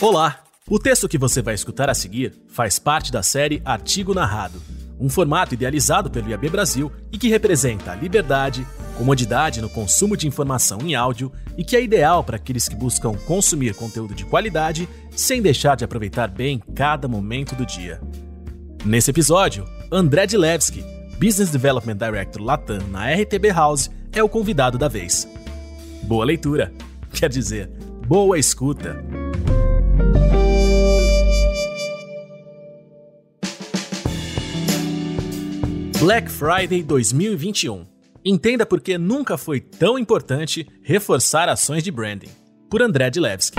Olá! O texto que você vai escutar a seguir faz parte da série Artigo Narrado, um formato idealizado pelo IAB Brasil e que representa liberdade, comodidade no consumo de informação em áudio e que é ideal para aqueles que buscam consumir conteúdo de qualidade sem deixar de aproveitar bem cada momento do dia. Nesse episódio, André Dilewski, Business Development Director Latam na RTB House, é o convidado da vez. Boa leitura! Quer dizer, boa escuta! Black Friday 2021. Entenda por que nunca foi tão importante reforçar ações de branding. Por André Dilewski.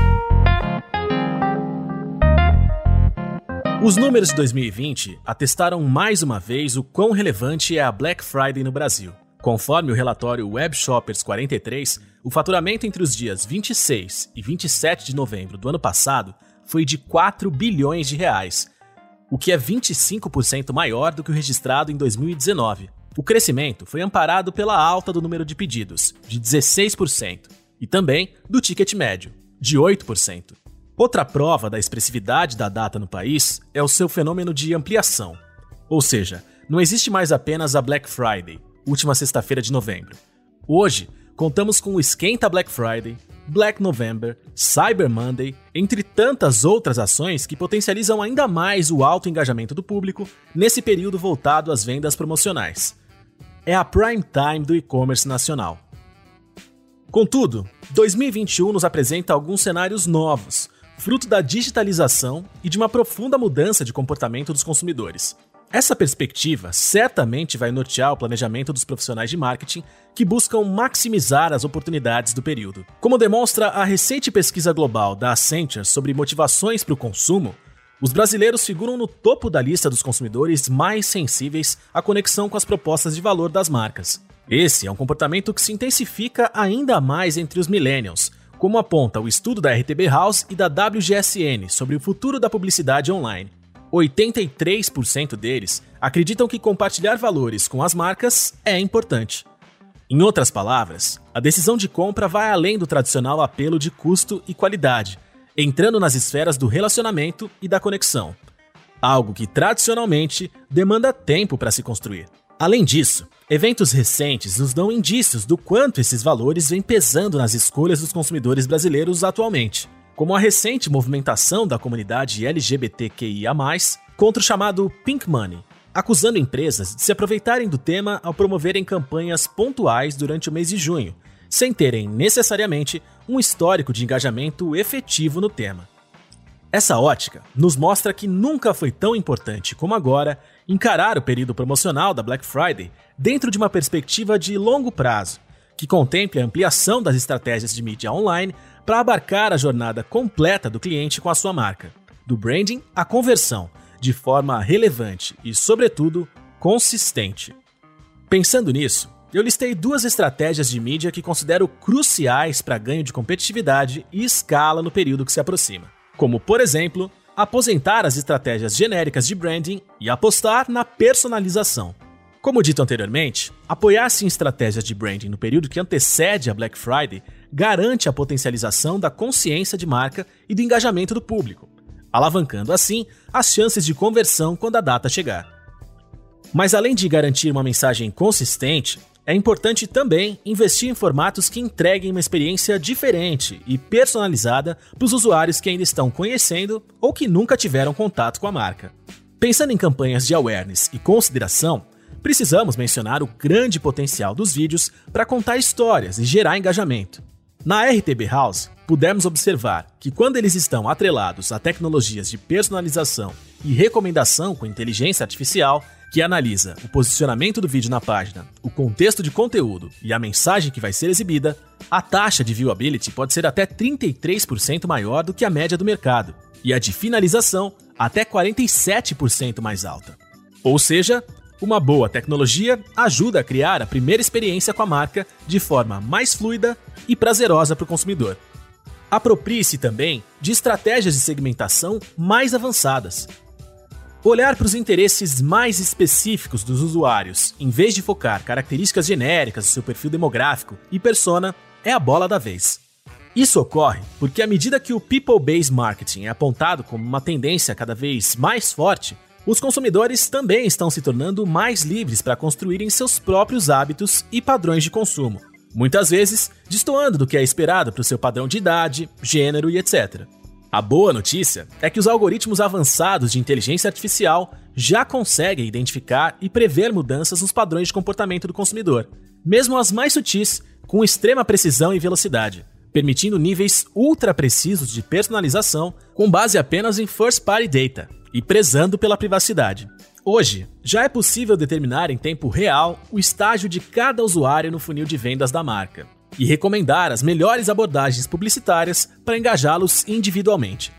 Os números de 2020 atestaram mais uma vez o quão relevante é a Black Friday no Brasil. Conforme o relatório Web Shoppers 43, o faturamento entre os dias 26 e 27 de novembro do ano passado foi de 4 bilhões de reais, o que é 25% maior do que o registrado em 2019. O crescimento foi amparado pela alta do número de pedidos, de 16%, e também do ticket médio, de 8%. Outra prova da expressividade da data no país é o seu fenômeno de ampliação. Ou seja, não existe mais apenas a Black Friday, última sexta-feira de novembro. Hoje, contamos com o Esquenta Black Friday, Black November, Cyber Monday, entre tantas outras ações que potencializam ainda mais o alto engajamento do público nesse período voltado às vendas promocionais. É a prime time do e-commerce nacional. Contudo, 2021 nos apresenta alguns cenários novos, fruto da digitalização e de uma profunda mudança de comportamento dos consumidores. Essa perspectiva certamente vai nortear o planejamento dos profissionais de marketing que buscam maximizar as oportunidades do período. Como demonstra a recente pesquisa global da Accenture sobre motivações para o consumo, os brasileiros figuram no topo da lista dos consumidores mais sensíveis à conexão com as propostas de valor das marcas. Esse é um comportamento que se intensifica ainda mais entre os millennials, como aponta o estudo da RTB House e da WGSN sobre o futuro da publicidade online. 83% deles acreditam que compartilhar valores com as marcas é importante. Em outras palavras, a decisão de compra vai além do tradicional apelo de custo e qualidade, entrando nas esferas do relacionamento e da conexão, algo que tradicionalmente demanda tempo para se construir. Além disso, eventos recentes nos dão indícios do quanto esses valores vêm pesando nas escolhas dos consumidores brasileiros atualmente como a recente movimentação da comunidade LGBTQIA, contra o chamado Pink Money, acusando empresas de se aproveitarem do tema ao promoverem campanhas pontuais durante o mês de junho, sem terem necessariamente um histórico de engajamento efetivo no tema. Essa ótica nos mostra que nunca foi tão importante como agora encarar o período promocional da Black Friday dentro de uma perspectiva de longo prazo, que contemple a ampliação das estratégias de mídia online para abarcar a jornada completa do cliente com a sua marca, do branding à conversão, de forma relevante e, sobretudo, consistente. Pensando nisso, eu listei duas estratégias de mídia que considero cruciais para ganho de competitividade e escala no período que se aproxima, como, por exemplo, aposentar as estratégias genéricas de branding e apostar na personalização. Como dito anteriormente, apoiar-se em estratégias de branding no período que antecede a Black Friday garante a potencialização da consciência de marca e do engajamento do público, alavancando assim as chances de conversão quando a data chegar. Mas além de garantir uma mensagem consistente, é importante também investir em formatos que entreguem uma experiência diferente e personalizada para os usuários que ainda estão conhecendo ou que nunca tiveram contato com a marca. Pensando em campanhas de awareness e consideração, precisamos mencionar o grande potencial dos vídeos para contar histórias e gerar engajamento. Na RTB House, pudemos observar que quando eles estão atrelados a tecnologias de personalização e recomendação com inteligência artificial, que analisa o posicionamento do vídeo na página, o contexto de conteúdo e a mensagem que vai ser exibida, a taxa de viewability pode ser até 33% maior do que a média do mercado, e a de finalização até 47% mais alta. Ou seja, uma boa tecnologia ajuda a criar a primeira experiência com a marca de forma mais fluida e prazerosa para o consumidor. Aproprie-se também de estratégias de segmentação mais avançadas. Olhar para os interesses mais específicos dos usuários, em vez de focar características genéricas do seu perfil demográfico e persona, é a bola da vez. Isso ocorre porque, à medida que o people-based marketing é apontado como uma tendência cada vez mais forte, os consumidores também estão se tornando mais livres para construírem seus próprios hábitos e padrões de consumo, muitas vezes destoando do que é esperado para o seu padrão de idade, gênero e etc. A boa notícia é que os algoritmos avançados de inteligência artificial já conseguem identificar e prever mudanças nos padrões de comportamento do consumidor, mesmo as mais sutis, com extrema precisão e velocidade permitindo níveis ultra precisos de personalização com base apenas em first party data e prezando pela privacidade. Hoje, já é possível determinar em tempo real o estágio de cada usuário no funil de vendas da marca e recomendar as melhores abordagens publicitárias para engajá-los individualmente.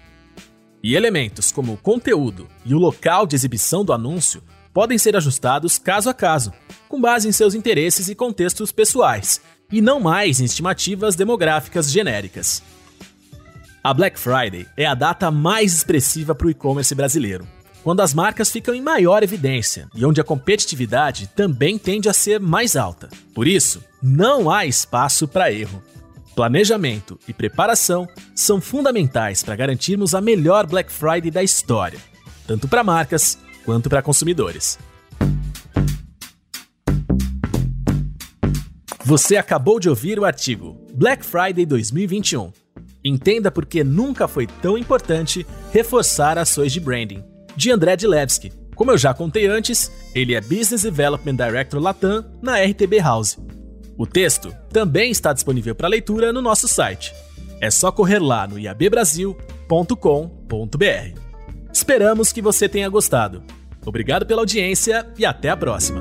E elementos como o conteúdo e o local de exibição do anúncio podem ser ajustados caso a caso, com base em seus interesses e contextos pessoais, e não mais em estimativas demográficas genéricas. A Black Friday é a data mais expressiva para o e-commerce brasileiro, quando as marcas ficam em maior evidência e onde a competitividade também tende a ser mais alta. Por isso, não há espaço para erro. Planejamento e preparação são fundamentais para garantirmos a melhor Black Friday da história, tanto para marcas quanto para consumidores. Você acabou de ouvir o artigo Black Friday 2021. Entenda por que nunca foi tão importante reforçar ações de branding, de André Dilevski. Como eu já contei antes, ele é Business Development Director Latam na RTB House. O texto também está disponível para leitura no nosso site. É só correr lá no iabbrasil.com.br. Esperamos que você tenha gostado. Obrigado pela audiência e até a próxima.